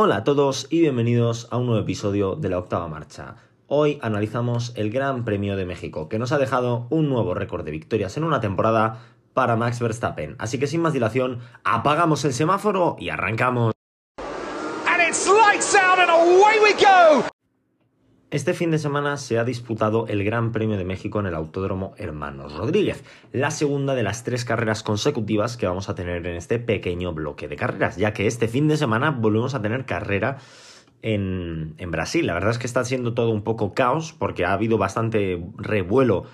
Hola a todos y bienvenidos a un nuevo episodio de la octava marcha. Hoy analizamos el Gran Premio de México, que nos ha dejado un nuevo récord de victorias en una temporada para Max Verstappen. Así que sin más dilación, apagamos el semáforo y arrancamos. And it's lights out and away we go! Este fin de semana se ha disputado el Gran Premio de México en el Autódromo Hermanos Rodríguez, la segunda de las tres carreras consecutivas que vamos a tener en este pequeño bloque de carreras, ya que este fin de semana volvemos a tener carrera en, Brasil. La verdad es que está siendo todo un poco caos porque ha habido bastante revuelo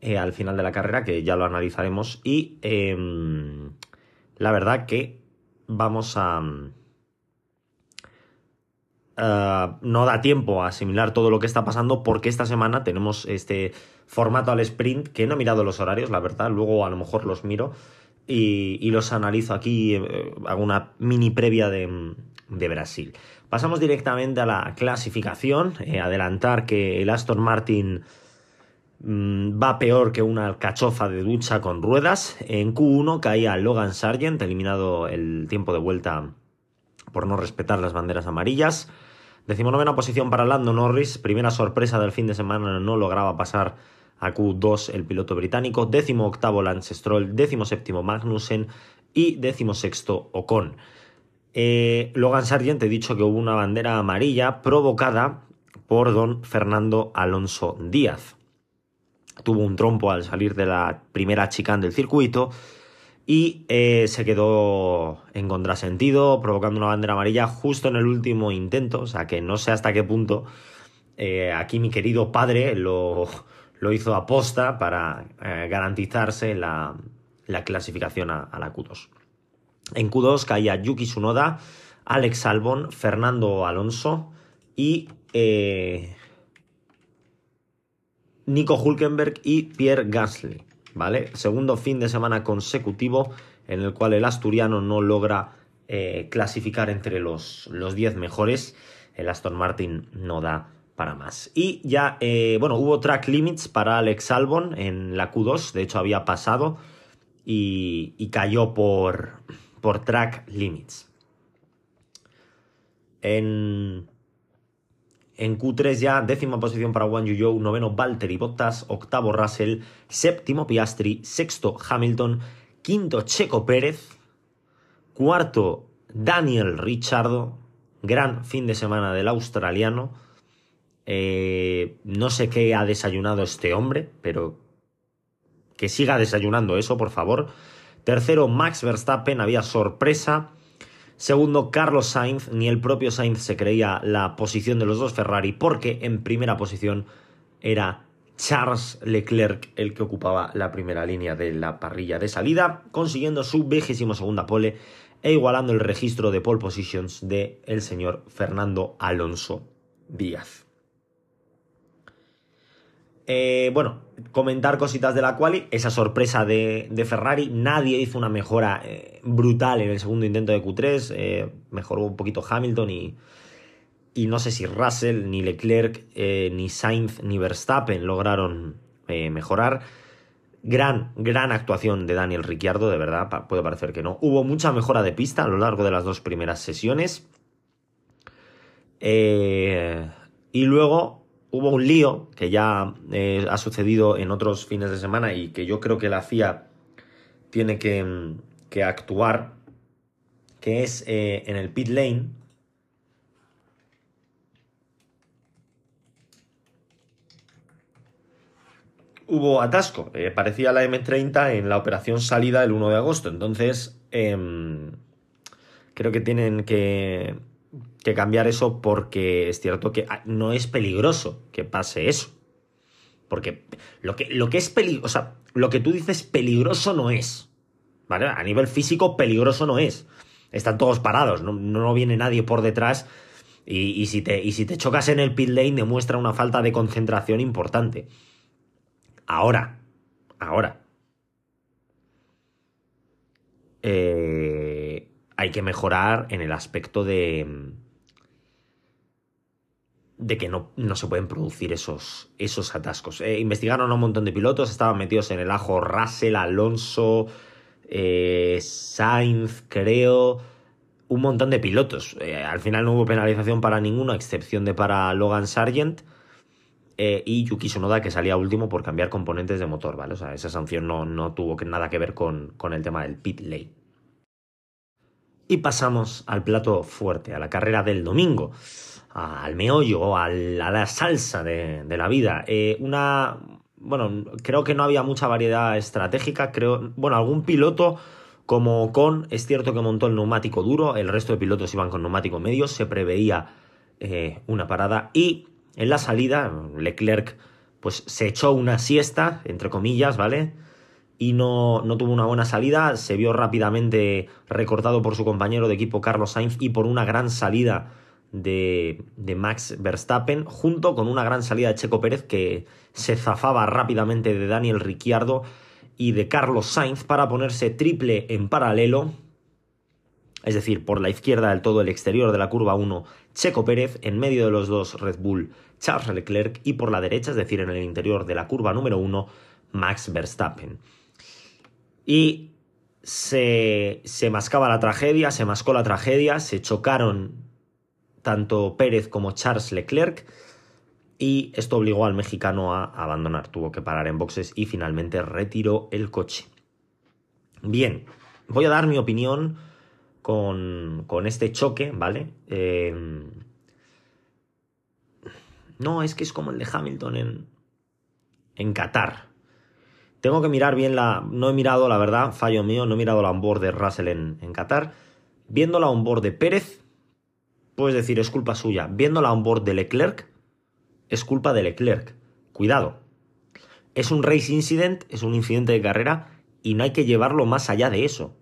eh, al final de la carrera, que ya lo analizaremos, y em, la verdad que vamos a... Uh, no da tiempo a asimilar todo lo que está pasando porque esta semana tenemos este formato al sprint que no he mirado los horarios, la verdad, luego a lo mejor los miro y, los analizo aquí, eh, hago una mini previa de, de, Brasil. Pasamos directamente a la clasificación, eh, adelantar que el Aston Martin mmm, va peor que una alcachofa de ducha con ruedas. En Q1 caía Logan Sargent, eliminado el tiempo de vuelta por no respetar las banderas amarillas. Decimonovena posición para Lando Norris, primera sorpresa del fin de semana, no lograba pasar a Q2 el piloto británico, décimo octavo Lance Stroll, décimo séptimo Magnussen y décimo sexto Ocon. Eh, Logan Sargent he dicho que hubo una bandera amarilla provocada por don Fernando Alonso Díaz. Tuvo un trompo al salir de la primera chicane del circuito y eh, se quedó en contrasentido, provocando una bandera amarilla justo en el último intento, o sea que no sé hasta qué punto eh, aquí mi querido padre lo, lo hizo aposta para eh, garantizarse la, la clasificación a, la Q2. En Q2 caía Yuki Tsunoda, Alex Albon, Fernando Alonso y Nico Hulkenberg y Pierre Gasly. ¿Vale? Segundo fin de semana consecutivo en el cual el asturiano no logra eh, clasificar entre los 10 mejores. El Aston Martin no da para más. Y ya, eh, bueno, hubo track limits para Alex Albon en la Q2, de hecho había pasado y, y cayó por, por track limits. En, en Q3 ya, décima posición para Juan Yuyou, noveno Valtteri Bottas, octavo Russell, séptimo Piastri, sexto Hamilton, quinto Checo Pérez, cuarto Daniel Richardo, gran fin de semana del australiano. Eh, no sé qué ha desayunado este hombre, pero que siga desayunando eso, por favor. Tercero Max Verstappen, había sorpresa. Segundo, Carlos Sainz, ni el propio Sainz se creía la posición de los dos Ferrari, porque en primera posición era Charles Leclerc el que ocupaba la primera línea de la parrilla de salida, consiguiendo su vigésimo segunda pole e igualando el registro de pole positions de el señor Fernando Alonso Díaz. Eh, bueno, comentar cositas de la quali, esa sorpresa de, de Ferrari, nadie hizo una mejora eh, brutal en el segundo intento de Q3, eh, mejoró un poquito Hamilton y, y, no sé si Russell, ni Leclerc, ni Sainz, ni Verstappen lograron mejorar. Gran, gran actuación de Daniel Ricciardo, de verdad, puede parecer que no. Hubo mucha mejora de pista a lo largo de las dos primeras sesiones. y luego hubo un lío que ya eh, ha sucedido en otros fines de semana y que yo creo que la FIA tiene que, que actuar, que es eh, en el pit lane. Hubo atasco, eh, parecía la M30 en la operación salida el 1 de agosto, entonces eh, creo que tienen que que cambiar eso porque es cierto que no es peligroso que pase eso. Porque lo que, lo que es peligroso, sea, lo que tú dices peligroso no es. ¿Vale? A nivel físico, peligroso no es. Están todos parados, no, no viene nadie por detrás. Y, si te, y si te chocas en el pit lane, demuestra una falta de concentración importante. Ahora, ahora. Eh, hay que mejorar en el aspecto de de que no, no, se pueden producir esos, esos atascos. Eh, investigaron a un montón de pilotos, estaban metidos en el ajo Russell, Alonso, eh, Sainz, creo, un montón de pilotos. Eh, al final no hubo penalización para ninguno, a excepción de para Logan Sargent y Yuki Sonoda, que salía último por cambiar componentes de motor, ¿vale? O sea, esa sanción no, no tuvo nada que ver con, con el tema del pit lane. Y pasamos al plato fuerte, a la carrera del domingo, al meollo, a la salsa de, de la vida. Eh, una. Bueno, creo que no había mucha variedad estratégica. Creo. Bueno, algún piloto como con. Es cierto que montó el neumático duro, el resto de pilotos iban con neumático medio. Se preveía eh, una parada. Y en la salida, Leclerc pues se echó una siesta, entre comillas, ¿vale? Y no, no, tuvo una buena salida. Se vio rápidamente recortado por su compañero de equipo Carlos Sainz y por una gran salida de, de, Max Verstappen, junto con una gran salida de Checo Pérez que se zafaba rápidamente de Daniel Ricciardo y de Carlos Sainz para ponerse triple en paralelo. Es decir, por la izquierda del todo el exterior de la curva 1, Checo Pérez, en medio de los dos Red Bull, Charles Leclerc, y por la derecha, es decir, en el interior de la curva número 1, Max Verstappen. Y se, se mascaba la tragedia, se mascó la tragedia, se chocaron tanto Pérez como Charles Leclerc y esto obligó al mexicano a abandonar, tuvo que parar en boxes y finalmente retiró el coche. Bien, voy a dar mi opinión con, con este choque, ¿vale? Eh, no, es que es como el de Hamilton en, en Qatar. Tengo que mirar bien la. No he mirado, la verdad, fallo mío, no he mirado la onboard de Russell en, Qatar. Viendo la onboard de Pérez, puedes decir es culpa suya. Viendo la onboard de Leclerc, es culpa de Leclerc. Cuidado. Es un race incident, es un incidente de carrera y no hay que llevarlo más allá de eso.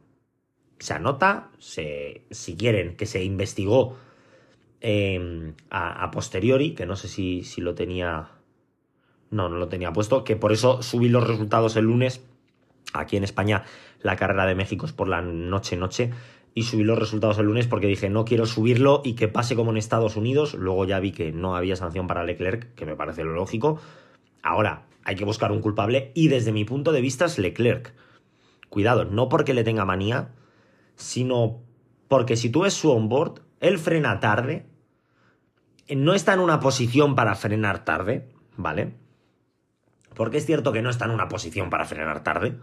Se anota, se, si quieren, que se investigó eh, a, a, posteriori, que no sé si, si lo tenía no, no lo tenía puesto, que por eso subí los resultados el lunes. Aquí en España la carrera de México es por la noche-noche y subí los resultados el lunes porque dije no quiero subirlo y que pase como en Estados Unidos. Luego ya vi que no había sanción para Leclerc, que me parece lo lógico. Ahora hay que buscar un culpable y desde mi punto de vista es Leclerc. Cuidado, no porque le tenga manía, sino porque si tú ves su onboard, él frena tarde, no está en una posición para frenar tarde, ¿vale? Porque es cierto que no está en una posición para frenar tarde,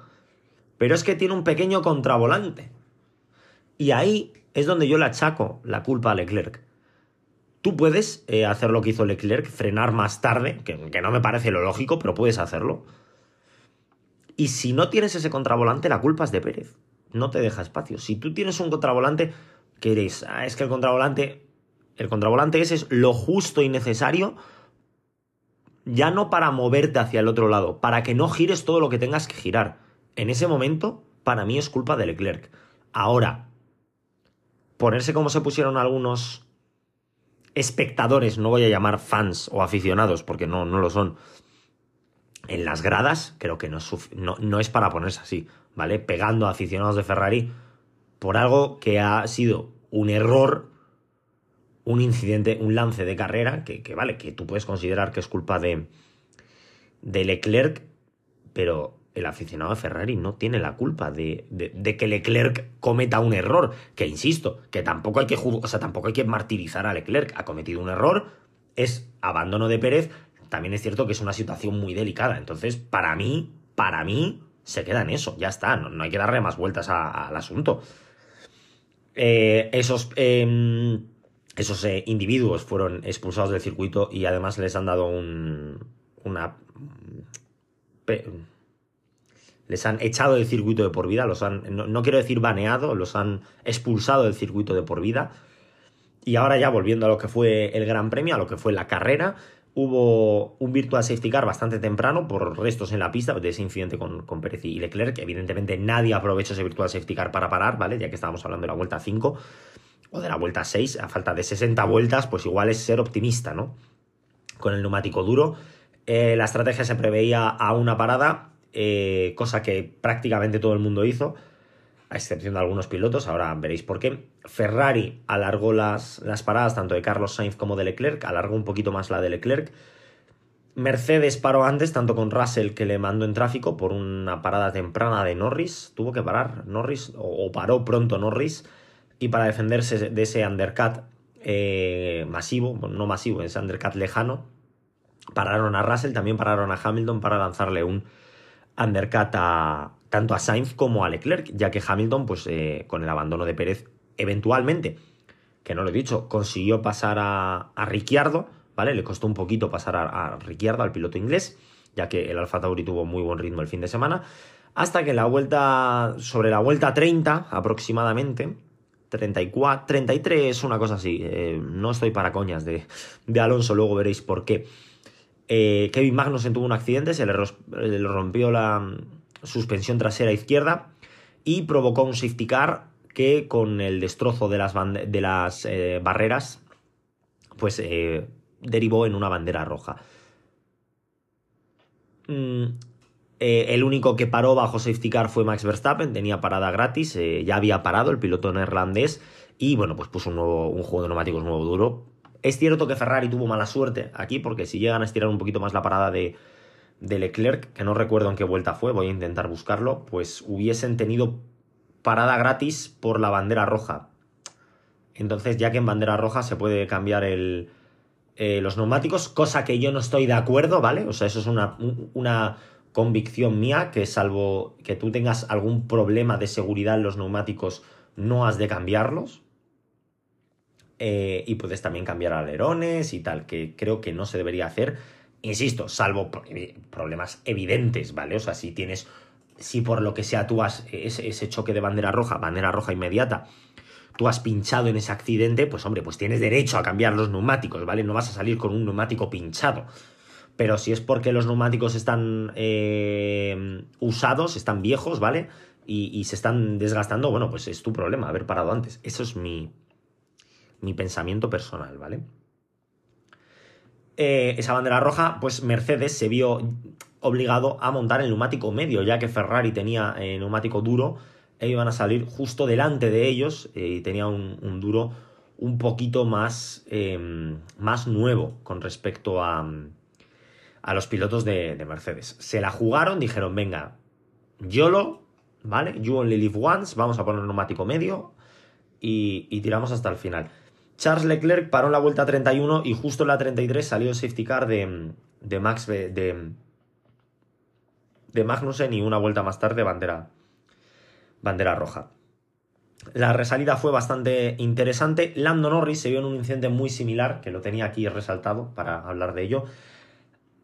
pero es que tiene un pequeño contravolante. Y ahí es donde yo le achaco la culpa a Leclerc. Tú puedes eh, hacer lo que hizo Leclerc, frenar más tarde, que, que no me parece lo lógico, pero puedes hacerlo. Y si no tienes ese contravolante, la culpa es de Pérez. No te deja espacio. Si tú tienes un contravolante, que eres, ah, es que el contravolante, el contravolante ese es lo justo y necesario ya no para moverte hacia el otro lado, para que no gires todo lo que tengas que girar. En ese momento, para mí es culpa de Leclerc. Ahora, ponerse como se pusieron algunos espectadores, no voy a llamar fans o aficionados, porque no, no lo son, en las gradas, creo que no no, no es para ponerse así, ¿vale? Pegando a aficionados de Ferrari por algo que ha sido un error un incidente, un lance de carrera, que, vale, que tú puedes considerar que es culpa de, de Leclerc, pero el aficionado de Ferrari no tiene la culpa de, de, que Leclerc cometa un error. Que insisto, que tampoco hay que o sea, tampoco hay que martirizar a Leclerc. Ha cometido un error, es abandono de Pérez. También es cierto que es una situación muy delicada. Entonces, para mí, para mí, se queda en eso. Ya está. No, hay que darle más vueltas al asunto. Eh, esos. Eh, esos eh, individuos fueron expulsados del circuito y además les han dado un, una... Les han echado del circuito de por vida, los han, no, no quiero decir baneado, los han expulsado del circuito de por vida. Y ahora ya volviendo a lo que fue el Gran Premio, a lo que fue la carrera, hubo un virtual safety car bastante temprano por restos en la pista de ese incidente con, con Pérez y Leclerc. Evidentemente nadie aprovechó ese virtual safety car para parar, ¿vale? Ya que estábamos hablando de la vuelta 5 o de la vuelta 6, a falta de 60 vueltas, pues igual es ser optimista, ¿no? Con el neumático duro. Eh, la estrategia se preveía a una parada, eh, cosa que prácticamente todo el mundo hizo, a excepción de algunos pilotos, ahora veréis por qué. Ferrari alargó las, las paradas tanto de Carlos Sainz como de Leclerc, alargó un poquito más la de Leclerc. Mercedes paró antes, tanto con Russell que le mandó en tráfico por una parada temprana de Norris. Tuvo que parar Norris, o, o paró pronto Norris y para defenderse de ese undercut eh, masivo, no masivo, ese undercut lejano, pararon a Russell, también pararon a Hamilton para lanzarle un undercut a, tanto a Sainz como a Leclerc, ya que Hamilton, pues eh, con el abandono de Pérez, eventualmente, que no lo he dicho, consiguió pasar a, a Ricciardo, ¿vale? Le costó un poquito pasar a, a Ricciardo, al piloto inglés, ya que el Alfa Tauri tuvo muy buen ritmo el fin de semana, hasta que la vuelta, sobre la vuelta 30 aproximadamente, 34, 33, una cosa así, eh, no estoy para coñas de, de, Alonso, luego veréis por qué. Eh, Kevin Magnussen tuvo un accidente, se le, rompió la suspensión trasera izquierda y provocó un safety car que con el destrozo de las, de las eh, barreras, pues derivó en una bandera roja. Mm, eh, el único que paró bajo safety car fue Max Verstappen, tenía parada gratis, eh, ya había parado el piloto neerlandés y bueno, pues puso un, nuevo, un juego de neumáticos nuevo duro. Es cierto que Ferrari tuvo mala suerte aquí porque si llegan a estirar un poquito más la parada de, de Leclerc, que no recuerdo en qué vuelta fue, voy a intentar buscarlo, pues hubiesen tenido parada gratis por la bandera roja. Entonces, ya que en bandera roja se puede cambiar el, eh, los neumáticos, cosa que yo no estoy de acuerdo, ¿vale? O sea, eso es una, una convicción mía que salvo que tú tengas algún problema de seguridad en los neumáticos, no has de cambiarlos. Eh, y puedes también cambiar alerones y tal, que creo que no se debería hacer. Insisto, salvo problemas evidentes, ¿vale? O sea, si tienes, si por lo que sea tú has ese choque de bandera roja, bandera roja inmediata, tú has pinchado en ese accidente, pues hombre, pues tienes derecho a cambiar los neumáticos, ¿vale? No vas a salir con un neumático pinchado pero si es porque los neumáticos están eh, usados, están viejos, ¿vale? Y, se están desgastando, bueno, pues es tu problema haber parado antes. Eso es mi, mi pensamiento personal, ¿vale? Eh, esa bandera roja, pues Mercedes se vio obligado a montar el neumático medio, ya que Ferrari tenía eh, neumático duro, e iban a salir justo delante de ellos y tenía un, un, duro un poquito más, más nuevo con respecto a a los pilotos de, de, Mercedes. Se la jugaron, dijeron, venga, YOLO, ¿vale? You only live once, vamos a poner un neumático medio y, y, tiramos hasta el final. Charles Leclerc paró en la vuelta 31 y justo en la 33 salió el safety car de, de Max de, de Magnussen y una vuelta más tarde bandera, bandera roja. La resalida fue bastante interesante. Lando Norris se vio en un incidente muy similar, que lo tenía aquí resaltado para hablar de ello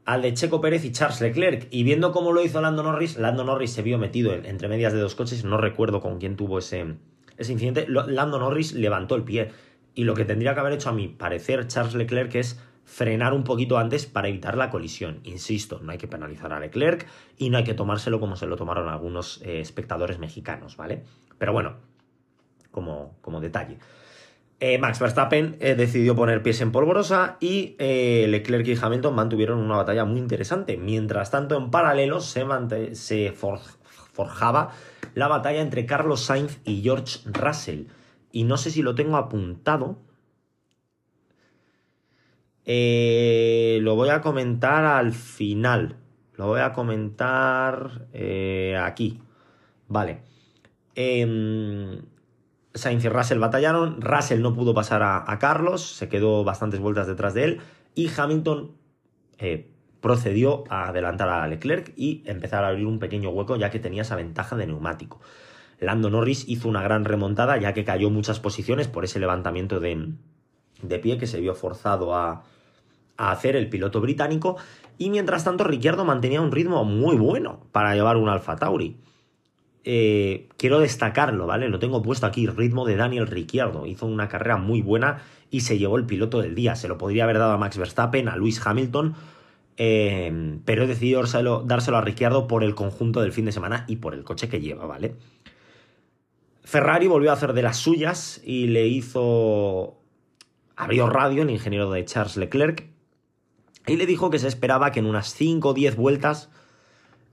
al de Checo Pérez y Charles Leclerc. Y viendo cómo lo hizo Lando Norris, Lando Norris se vio metido entre medias de dos coches, no recuerdo con quién tuvo ese, ese incidente. Lando Norris levantó el pie. Y lo que tendría que haber hecho, a mi parecer, Charles Leclerc es frenar un poquito antes para evitar la colisión. Insisto, no hay que penalizar a Leclerc y no hay que tomárselo como se lo tomaron algunos eh, espectadores mexicanos, ¿vale? Pero bueno, como, como detalle. Eh, Max Verstappen eh, decidió poner pies en polvorosa y eh, Leclerc y Hamilton mantuvieron una batalla muy interesante. Mientras tanto, en paralelo se, se for forjaba la batalla entre Carlos Sainz y George Russell. Y no sé si lo tengo apuntado. lo voy a comentar al final. Lo voy a comentar aquí. Vale. Eh, Sainz y Russell batallaron, Russell no pudo pasar a, Carlos, se quedó bastantes vueltas detrás de él y Hamilton eh, procedió a adelantar a Leclerc y empezar a abrir un pequeño hueco ya que tenía esa ventaja de neumático. Lando Norris hizo una gran remontada ya que cayó muchas posiciones por ese levantamiento de, de pie que se vio forzado a, a hacer el piloto británico y mientras tanto Ricciardo mantenía un ritmo muy bueno para llevar un Alfa Tauri eh, quiero destacarlo, ¿vale? Lo tengo puesto aquí, ritmo de Daniel Ricciardo. Hizo una carrera muy buena y se llevó el piloto del día. Se lo podría haber dado a Max Verstappen, a Lewis Hamilton, eh, pero he decidido dárselo, dárselo, a Ricciardo por el conjunto del fin de semana y por el coche que lleva, ¿vale? Ferrari volvió a hacer de las suyas y le hizo... Abrió radio el ingeniero de Charles Leclerc y le dijo que se esperaba que en unas 5 o 10 vueltas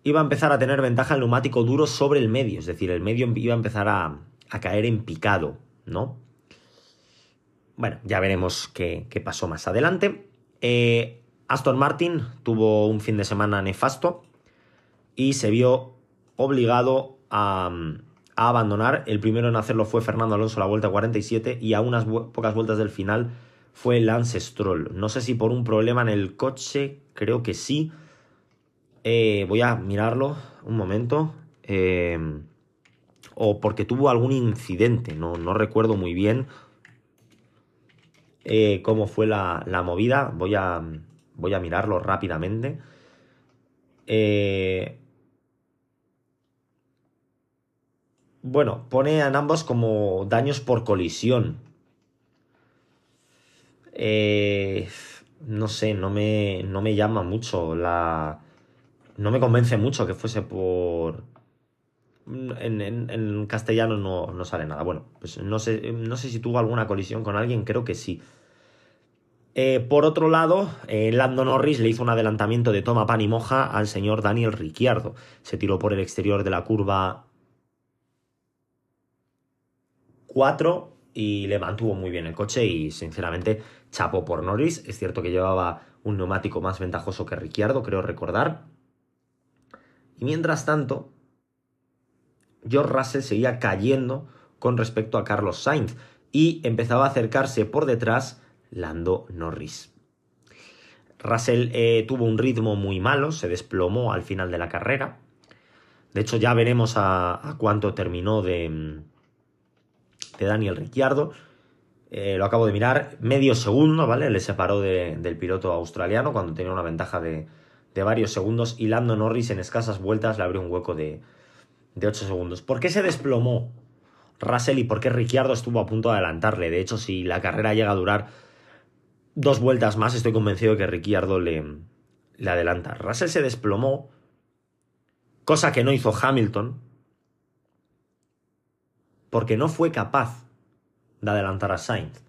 iba a empezar a tener ventaja el neumático duro sobre el medio, es decir, el medio iba a empezar a, caer en picado, ¿no? Bueno, ya veremos qué, pasó más adelante. Eh, Aston Martin tuvo un fin de semana nefasto y se vio obligado a, abandonar. El primero en hacerlo fue Fernando Alonso la vuelta 47 y a unas pocas vueltas del final fue Lance Stroll. No sé si por un problema en el coche, creo que sí. Eh, voy a mirarlo un momento. Eh, o porque tuvo algún incidente, no, no recuerdo muy bien eh, cómo fue la, la, movida. Voy a, voy a mirarlo rápidamente. bueno, pone a ambos como daños por colisión. no sé, no me, no me llama mucho la... No me convence mucho que fuese por en, castellano no, sale nada. Bueno, pues no sé, no sé si tuvo alguna colisión con alguien, creo que sí. Eh, por otro lado, eh, Lando Norris le hizo un adelantamiento de toma pan y moja al señor Daniel Ricciardo. Se tiró por el exterior de la curva 4 y le mantuvo muy bien el coche y sinceramente chapó por Norris. Es cierto que llevaba un neumático más ventajoso que Ricciardo, creo recordar. Y mientras tanto, George Russell seguía cayendo con respecto a Carlos Sainz y empezaba a acercarse por detrás Lando Norris. Russell eh, tuvo un ritmo muy malo, se desplomó al final de la carrera. De hecho, ya veremos a, cuánto terminó de, Daniel Ricciardo. Eh, lo acabo de mirar, medio segundo, ¿vale? Le separó del piloto australiano cuando tenía una ventaja de, de varios segundos y Lando Norris en escasas vueltas le abrió un hueco de, de 8 segundos. ¿Por qué se desplomó Russell y por qué Ricciardo estuvo a punto de adelantarle? De hecho, si la carrera llega a durar dos vueltas más, estoy convencido de que Ricciardo le, le adelanta. Russell se desplomó, cosa que no hizo Hamilton, porque no fue capaz de adelantar a Sainz.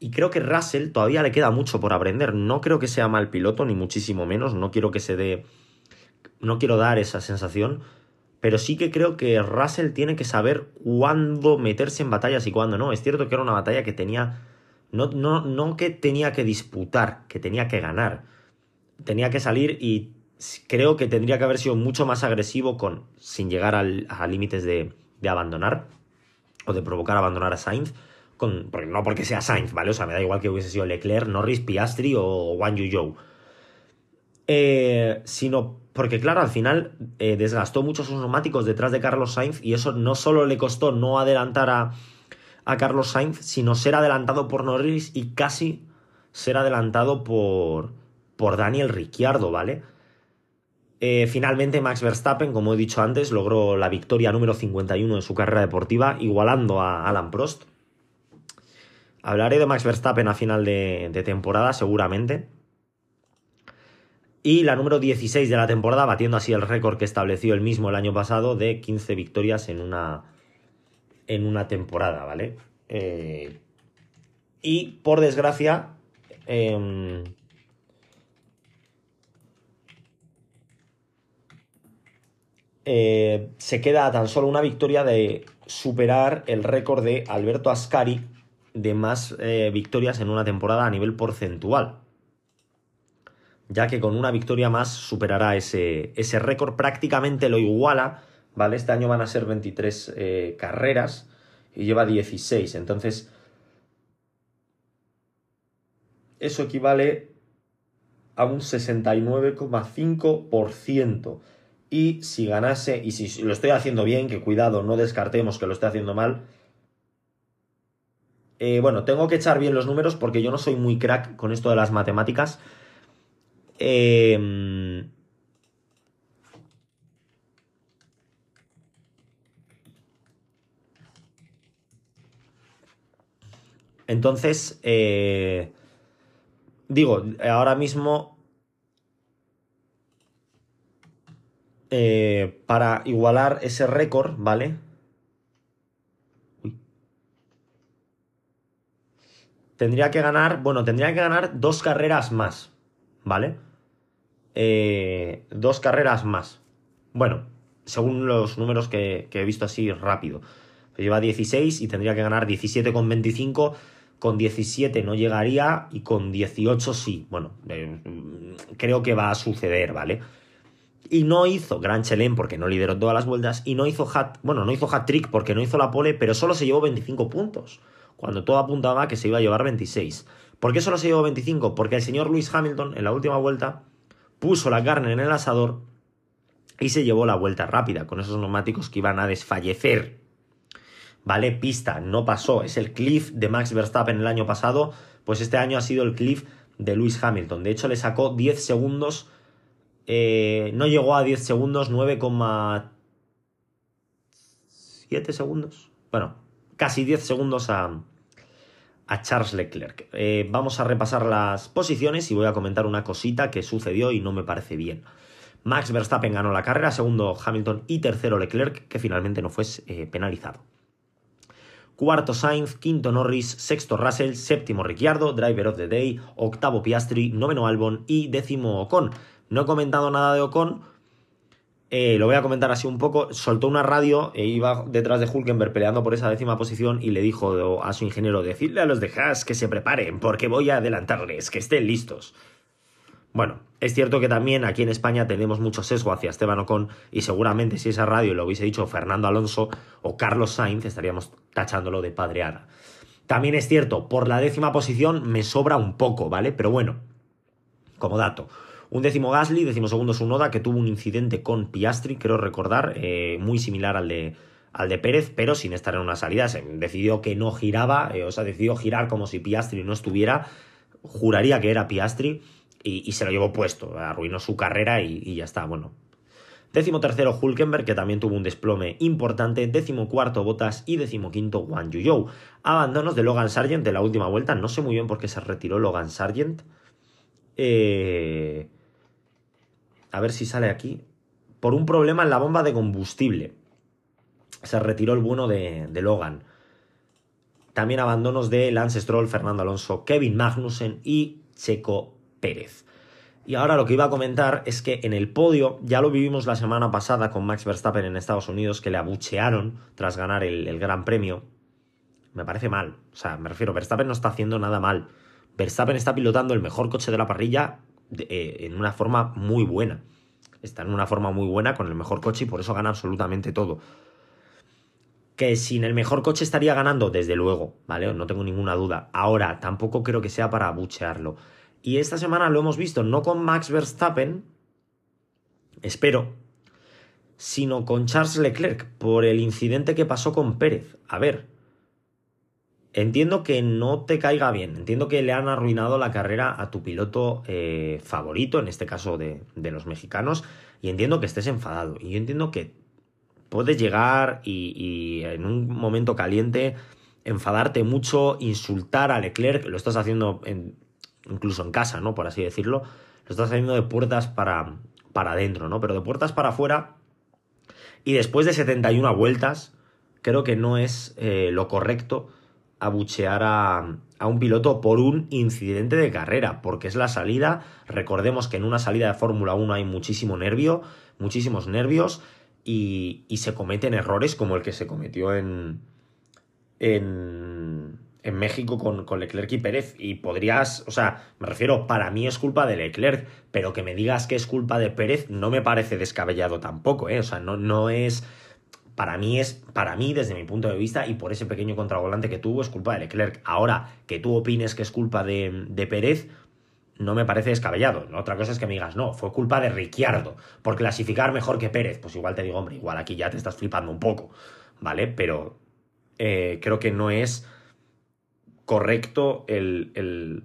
Y creo que Russell todavía le queda mucho por aprender. No creo que sea mal piloto, ni muchísimo menos. No quiero que se dé. No quiero dar esa sensación pero sí que creo que Russell tiene que saber cuándo meterse en batallas y cuándo no. Es cierto que era una batalla que tenía, no, no, no que tenía que disputar, que tenía que ganar. Tenía que salir y creo que tendría que haber sido mucho más agresivo con, sin llegar a límites de, de, abandonar o de provocar abandonar a Sainz. No porque sea Sainz, ¿vale? O sea, me da igual que hubiese sido Leclerc, Norris, Piastri o Wang Yu Zhou. Eh, sino porque claro, al final eh, desgastó muchos sus neumáticos detrás de Carlos Sainz y eso no solo le costó no adelantar a, a Carlos Sainz, sino ser adelantado por Norris y casi ser adelantado por, por Daniel Ricciardo, ¿vale? Eh, finalmente Max Verstappen, como he dicho antes, logró la victoria número 51 en su carrera deportiva, igualando a Alan Prost. Hablaré de Max Verstappen a final de temporada, seguramente y la número 16 de la temporada, batiendo así el récord que estableció el mismo el año pasado de 15 victorias en una, en una temporada, ¿vale? Eh, y por desgracia, em, eh, se queda tan solo una victoria de superar el récord de Alberto Ascari de más eh, victorias en una temporada a nivel porcentual ya que con una victoria más superará ese, ese récord, prácticamente lo iguala, ¿vale? Este año van a ser 23 eh, carreras y lleva 16, entonces eso equivale a un 69,5%. Y si ganase, y si lo estoy haciendo bien, que cuidado, no descartemos que lo esté haciendo mal, eh, bueno, tengo que echar bien los números porque yo no soy muy crack con esto de las matemáticas, Em, entonces, eh, digo, ahora mismo, eh, para igualar ese récord, ¿vale? Tendría que ganar, bueno, tendría que ganar dos carreras más, ¿vale? Eh, dos carreras más. Bueno, según los números que, he visto así rápido. Lleva 16 y tendría que ganar 17 con 25. Con 17 no llegaría y con 18 sí. Bueno, eh, creo que va a suceder, ¿vale? Y no hizo Gran Chelem porque no lideró todas las vueltas. Y no hizo hat, bueno, no hizo hat trick porque no hizo la pole, pero solo se llevó 25 puntos. Cuando todo apuntaba que se iba a llevar 26. ¿Por qué solo se llevó 25? Porque el señor Lewis Hamilton en la última vuelta puso la carne en el asador y se llevó la vuelta rápida con esos neumáticos que iban a desfallecer. ¿Vale? Pista, no pasó. Es el cliff de Max Verstappen el año pasado, pues este año ha sido el cliff de Lewis Hamilton. De hecho, le sacó 10 segundos eh, no llegó a 10 segundos, 9,7 segundos. Bueno, casi 10 segundos a, a Charles Leclerc. Eh, vamos a repasar las posiciones y voy a comentar una cosita que sucedió y no me parece bien. Max Verstappen ganó la carrera, segundo Hamilton y tercero Leclerc, que finalmente no fue eh, penalizado. Cuarto Sainz, quinto Norris, sexto Russell, séptimo Ricciardo, driver of the day, octavo Piastri, noveno Albon y décimo Ocon. No he comentado nada de Ocon. Eh, lo voy a comentar así un poco. Soltó una radio e iba detrás de Hulkenberg peleando por esa décima posición y le dijo a su ingeniero: Decirle a los de Haas que se preparen, porque voy a adelantarles, que estén listos. Bueno, es cierto que también aquí en España tenemos mucho sesgo hacia Esteban Ocon y seguramente si esa radio lo hubiese dicho Fernando Alonso o Carlos Sainz estaríamos tachándolo de padreada. También es cierto, por la décima posición me sobra un poco, ¿vale? Pero bueno, como dato. Un décimo Gasly, décimo segundo Sunoda, que tuvo un incidente con Piastri, creo recordar, eh, muy similar al de, al de Pérez, pero sin estar en una salida. Decidió que no giraba, eh, o sea, decidió girar como si Piastri no estuviera. Juraría que era Piastri y, se lo llevó puesto. Arruinó su carrera y, ya está. Bueno, Décimo tercero Hulkenberg, que también tuvo un desplome importante. Décimo cuarto Botas y décimo quinto Wang Yuzhou. Abandonos de Logan Sargent en la última vuelta. No sé muy bien por qué se retiró Logan Sargent. Eh, a ver si sale aquí, por un problema en la bomba de combustible. Se retiró el bueno de, Logan. También abandonos de Lance Stroll, Fernando Alonso, Kevin Magnussen y Checo Pérez. Y ahora lo que iba a comentar es que en el podio, ya lo vivimos la semana pasada con Max Verstappen en Estados Unidos, que le abuchearon tras ganar el, el Gran Premio. Me parece mal. O sea, me refiero, Verstappen no está haciendo nada mal. Verstappen está pilotando el mejor coche de la parrilla eh, en una forma muy buena. Está en una forma muy buena con el mejor coche y por eso gana absolutamente todo. Que sin el mejor coche estaría ganando, desde luego, ¿vale? No tengo ninguna duda. Ahora, tampoco creo que sea para buchearlo. Y esta semana lo hemos visto no con Max Verstappen, espero, sino con Charles Leclerc, por el incidente que pasó con Pérez. A ver, Entiendo que no te caiga bien, entiendo que le han arruinado la carrera a tu piloto eh, favorito, en este caso de, los mexicanos, y entiendo que estés enfadado. Y yo entiendo que puedes llegar y, en un momento caliente enfadarte mucho, insultar a Leclerc, lo estás haciendo incluso en casa, ¿no? Por así decirlo, lo estás haciendo de puertas para, para adentro, ¿no? Pero de puertas para afuera y después de 71 vueltas, creo que no es eh, lo correcto abuchear a, a un piloto por un incidente de carrera, porque es la salida. Recordemos que en una salida de Fórmula 1 hay muchísimo nervio, muchísimos nervios, y, y, se cometen errores como el que se cometió en, en, en México con, con, Leclerc y Pérez. Y podrías, o sea, me refiero, para mí es culpa de Leclerc, pero que me digas que es culpa de Pérez no me parece descabellado tampoco, ¿eh? O sea, no, no es para mí es, para mí, desde mi punto de vista, y por ese pequeño contravolante que tuvo, es culpa de Leclerc. Ahora, que tú opines que es culpa de, de Pérez, no me parece descabellado. Otra cosa es que me digas, no, fue culpa de Ricciardo, por clasificar mejor que Pérez. Pues igual te digo, hombre, igual aquí ya te estás flipando un poco, ¿vale? Pero eh, creo que no es correcto el, el,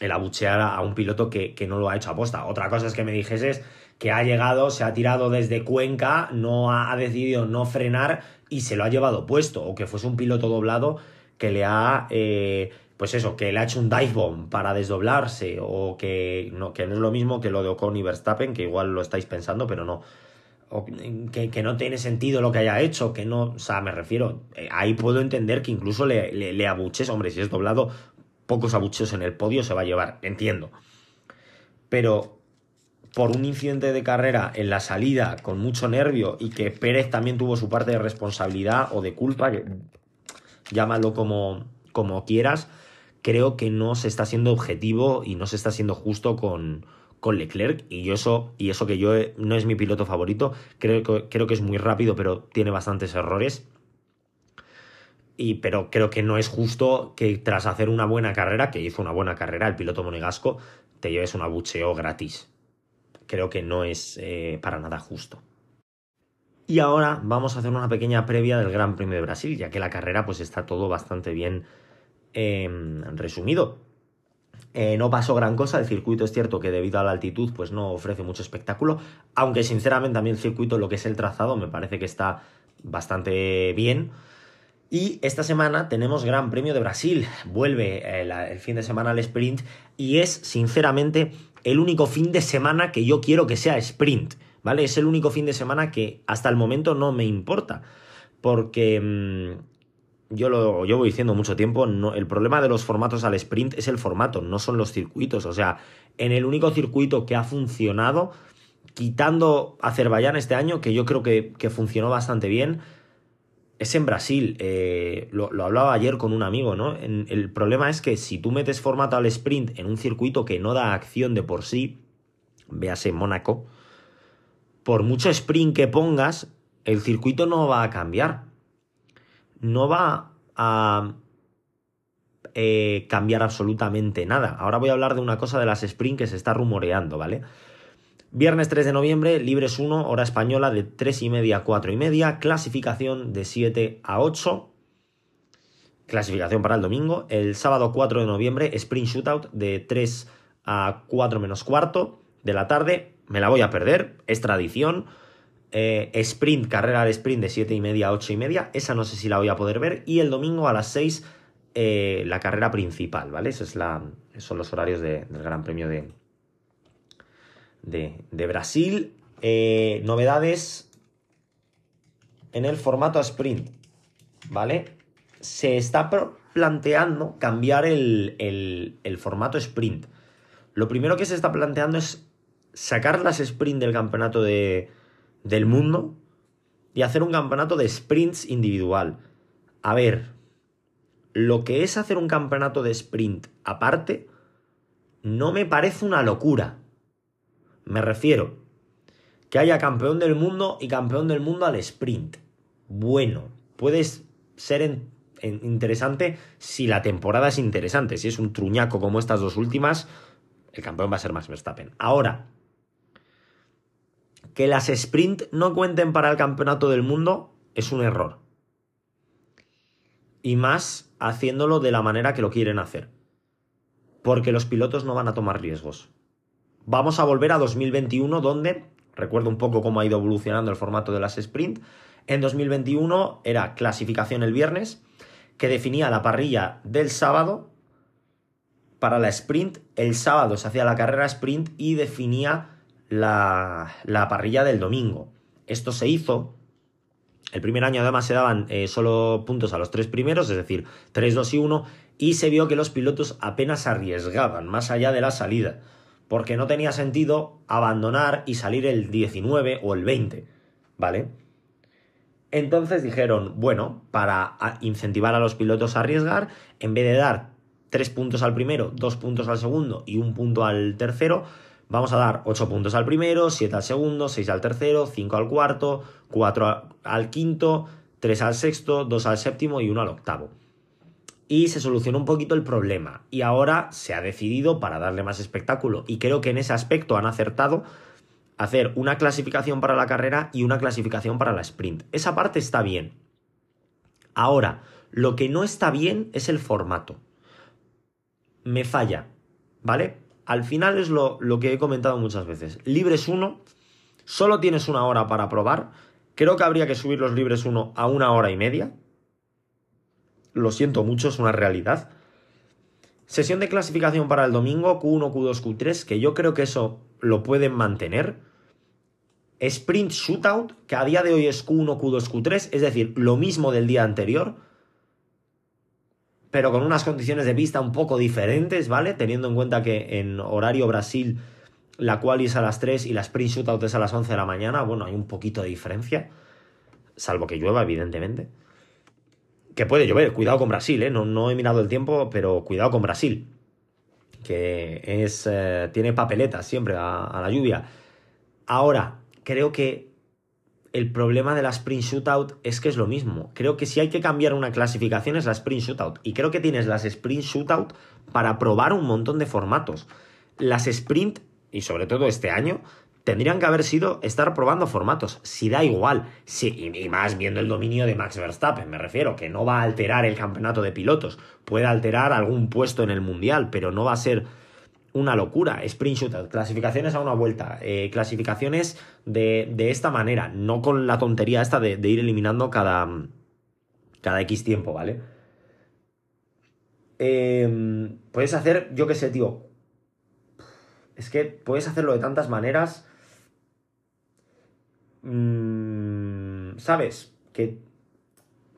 el abuchear a un piloto que, que, no lo ha hecho aposta. Otra cosa es que me dijeses que ha llegado, se ha tirado desde Cuenca, no ha, decidido no frenar y se lo ha llevado puesto, o que fuese un piloto doblado que le ha, eh, pues eso, que le ha hecho un dive bomb para desdoblarse, o que no, que no es lo mismo que lo de Ocon y Verstappen, que igual lo estáis pensando, pero no. O que, que, no tiene sentido lo que haya hecho, que no, o sea, me refiero, eh, ahí puedo entender que incluso le, le, le abuches, hombre, si es doblado, pocos abucheos en el podio se va a llevar, entiendo. Pero por un incidente de carrera en la salida con mucho nervio y que Pérez también tuvo su parte de responsabilidad o de culpa, llámalo como, como quieras, creo que no se está siendo objetivo y no se está siendo justo con, con Leclerc y yo eso y eso que yo no es mi piloto favorito, creo que, creo que es muy rápido pero tiene bastantes errores. Y, pero creo que no es justo que tras hacer una buena carrera, que hizo una buena carrera el piloto monegasco, te lleves un abucheo gratis. Creo que no es eh, para nada justo. Y ahora vamos a hacer una pequeña previa del Gran Premio de Brasil, ya que la carrera pues está todo bastante bien em, resumido. Eh, no pasó gran cosa, el circuito es cierto que debido a la altitud pues no ofrece mucho espectáculo, aunque sinceramente también el circuito, lo que es el trazado, me parece que está bastante bien. Y esta semana tenemos Gran Premio de Brasil, vuelve el, eh, el fin de semana al sprint y es sinceramente el único fin de semana que yo quiero que sea sprint, ¿vale? Es el único fin de semana que hasta el momento no me importa, porque... Mmm, yo lo llevo diciendo mucho tiempo, el problema de los formatos al sprint es el formato, no son los circuitos. O sea, en el único circuito que ha funcionado, quitando Azerbaiyán este año, que yo creo que, que funcionó bastante bien, es en Brasil. Eh, lo, hablaba ayer con un amigo, ¿no? El problema es que si tú metes formato al sprint en un circuito que no da acción de por sí, véase Mónaco, por mucho sprint que pongas, el circuito no va a cambiar no va a eh, cambiar absolutamente nada. Ahora voy a hablar de una cosa de las sprint que se está rumoreando, ¿vale? Viernes 3 de noviembre, libres 1, hora española de 3 y media a 4 y media, clasificación de 7 a 8, clasificación para el domingo. El sábado 4 de noviembre, sprint shootout de 3 a 4 menos cuarto de la tarde. Me la voy a perder, es tradición. Eh, sprint, carrera de sprint de 7 y media a 8 y media. Esa no sé si la voy a poder ver. Y el domingo a las 6 eh, la carrera principal, ¿vale? Esos, son los horarios de, del Gran Premio de, de, de Brasil. Eh, novedades en el formato sprint, ¿vale? Se está planteando cambiar el, el, formato sprint. Lo primero que se está planteando es sacar las sprint del campeonato de, del mundo y hacer un campeonato de sprints individual. A ver, lo que es hacer un campeonato de sprint aparte no me parece una locura. Me refiero que haya campeón del mundo y campeón del mundo al sprint. Bueno, puede ser interesante si la temporada es interesante. Si es un truñaco como estas dos últimas, el campeón va a ser más Verstappen. Ahora, que las sprint no cuenten para el campeonato del mundo es un error. Y más haciéndolo de la manera que lo quieren hacer. Porque los pilotos no van a tomar riesgos. Vamos a volver a 2021 donde, recuerdo un poco cómo ha ido evolucionando el formato de las sprint, en 2021 era clasificación el viernes, que definía la parrilla del sábado para la sprint. El sábado se hacía la carrera sprint y definía la, la parrilla del domingo. Esto se hizo el primer año además se daban eh, solo puntos a los tres primeros, es decir, 3, 2 y 1, y se vio que los pilotos apenas arriesgaban más allá de la salida, porque no tenía sentido abandonar y salir el 19 o el 20, ¿vale? Entonces dijeron, bueno, para incentivar a los pilotos a arriesgar, en vez de dar 3 puntos al primero, 2 puntos al segundo y un punto al tercero, Vamos a dar 8 puntos al primero, 7 al segundo, 6 al tercero, 5 al cuarto, 4 al quinto, 3 al sexto, 2 al séptimo y 1 al octavo. Y se solucionó un poquito el problema. Y ahora se ha decidido para darle más espectáculo. Y creo que en ese aspecto han acertado hacer una clasificación para la carrera y una clasificación para la sprint. Esa parte está bien. Ahora, lo que no está bien es el formato. Me falla, ¿vale? al final es lo, que he comentado muchas veces. Libres 1, solo tienes una hora para probar. Creo que habría que subir los libres 1 a una hora y media. Lo siento mucho, es una realidad. Sesión de clasificación para el domingo, Q1, Q2, Q3, que yo creo que eso lo pueden mantener. Sprint Shootout, que a día de hoy es Q1, Q2, Q3, es decir, lo mismo del día anterior pero con unas condiciones de vista un poco diferentes, ¿vale? Teniendo en cuenta que en horario Brasil la cual es a las 3 y la sprint shootout es a las 11 de la mañana, bueno, hay un poquito de diferencia, salvo que llueva, evidentemente. Que puede llover, cuidado con Brasil, ¿eh? No, he mirado el tiempo, pero cuidado con Brasil. que es, eh, tiene papeletas siempre a, a la lluvia. Ahora, creo que el problema de la sprint shootout es que es lo mismo. Creo que si hay que cambiar una clasificación es la sprint shootout. Y creo que tienes las sprint shootout para probar un montón de formatos. Las sprint, y sobre todo este año, tendrían que haber sido estar probando formatos. Si da igual, y más viendo el dominio de Max Verstappen, me refiero, que no va a alterar el campeonato de pilotos. Puede alterar algún puesto en el mundial, pero no va a ser una locura. Sprint shootout, clasificaciones a una vuelta, eh, clasificaciones de, de, esta manera, no con la tontería esta de, de, ir eliminando cada, cada X tiempo, ¿vale? Eh, puedes hacer, yo qué sé, tío. Es que puedes hacerlo de tantas maneras. Mm, ¿Sabes? Que,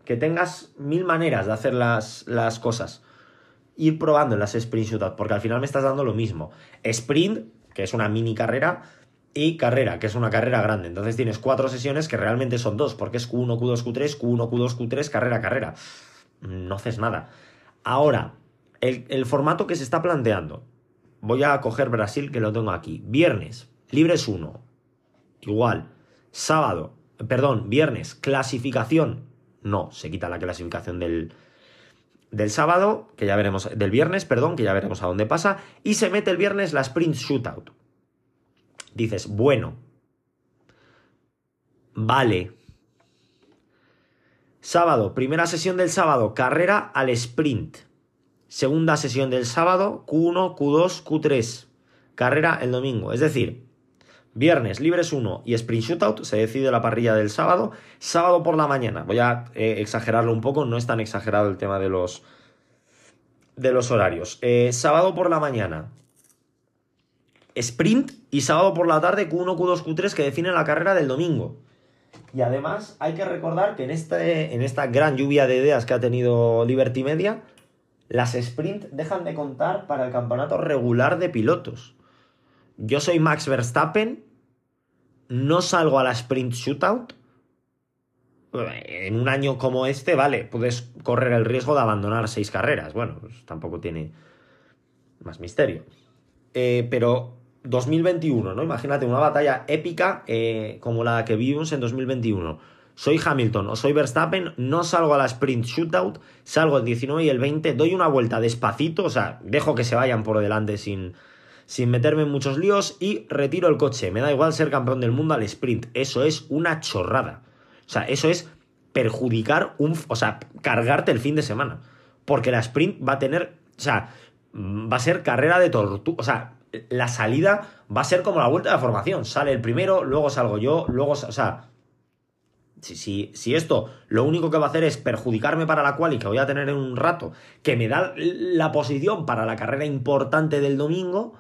que tengas mil maneras de hacer las, las cosas ir probando en las sprint shootout, porque al final me estás dando lo mismo. Sprint, que es una mini carrera, y carrera, que es una carrera grande. Entonces tienes cuatro sesiones que realmente son dos, porque es Q1, Q2, Q3, Q1, Q2, Q3, carrera, carrera. No haces nada. Ahora, el, el formato que se está planteando. Voy a coger Brasil, que lo tengo aquí. Viernes, libres 1. Igual. Sábado, perdón, viernes, clasificación. No, se quita la clasificación del, del sábado, que ya veremos, del viernes, perdón, que ya veremos a dónde pasa, y se mete el viernes la sprint shootout. Dices, bueno, vale. Sábado, primera sesión del sábado, carrera al sprint. Segunda sesión del sábado, Q1, Q2, Q3. Carrera el domingo. Es decir, Viernes, libres 1 y sprint shootout, se decide la parrilla del sábado. Sábado por la mañana, voy a eh, exagerarlo un poco, no es tan exagerado el tema de los, de los horarios. Eh, sábado por la mañana, sprint y sábado por la tarde Q1, Q2, Q3 que definen la carrera del domingo. Y además hay que recordar que en, este, en esta gran lluvia de ideas que ha tenido Liberty Media, las sprint dejan de contar para el campeonato regular de pilotos yo soy Max Verstappen, no salgo a la sprint shootout. En un año como este, vale, puedes correr el riesgo de abandonar seis carreras. Bueno, pues tampoco tiene más misterio. Eh, pero 2021, ¿no? Imagínate una batalla épica eh, como la que vivimos en 2021. Soy Hamilton o soy Verstappen, no salgo a la sprint shootout, salgo el 19 y el 20, doy una vuelta despacito, o sea, dejo que se vayan por delante sin, sin meterme en muchos líos y retiro el coche. Me da igual ser campeón del mundo al sprint. Eso es una chorrada. O sea, eso es perjudicar un... O sea, cargarte el fin de semana. Porque la sprint va a tener... O sea, va a ser carrera de tortuga. O sea, la salida va a ser como la vuelta de formación. Sale el primero, luego salgo yo, luego... O sea... Si, si, esto lo único que va a hacer es perjudicarme para la cual y que voy a tener en un rato, que me da la posición para la carrera importante del domingo,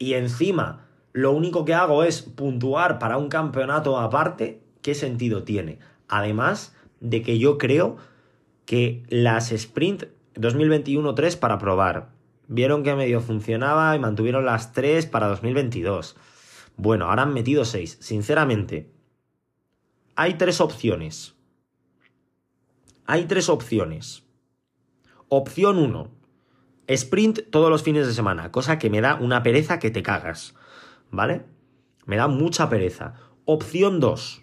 y encima lo único que hago es puntuar para un campeonato aparte, ¿qué sentido tiene? Además de que yo creo que las sprint 2021-3 para probar. Vieron que medio funcionaba y mantuvieron las 3 para 2022. Bueno, ahora han metido 6. Sinceramente, hay tres opciones. Hay tres opciones. Opción 1 Sprint todos los fines de semana, cosa que me da una pereza que te cagas, ¿vale? Me da mucha pereza. Opción 2.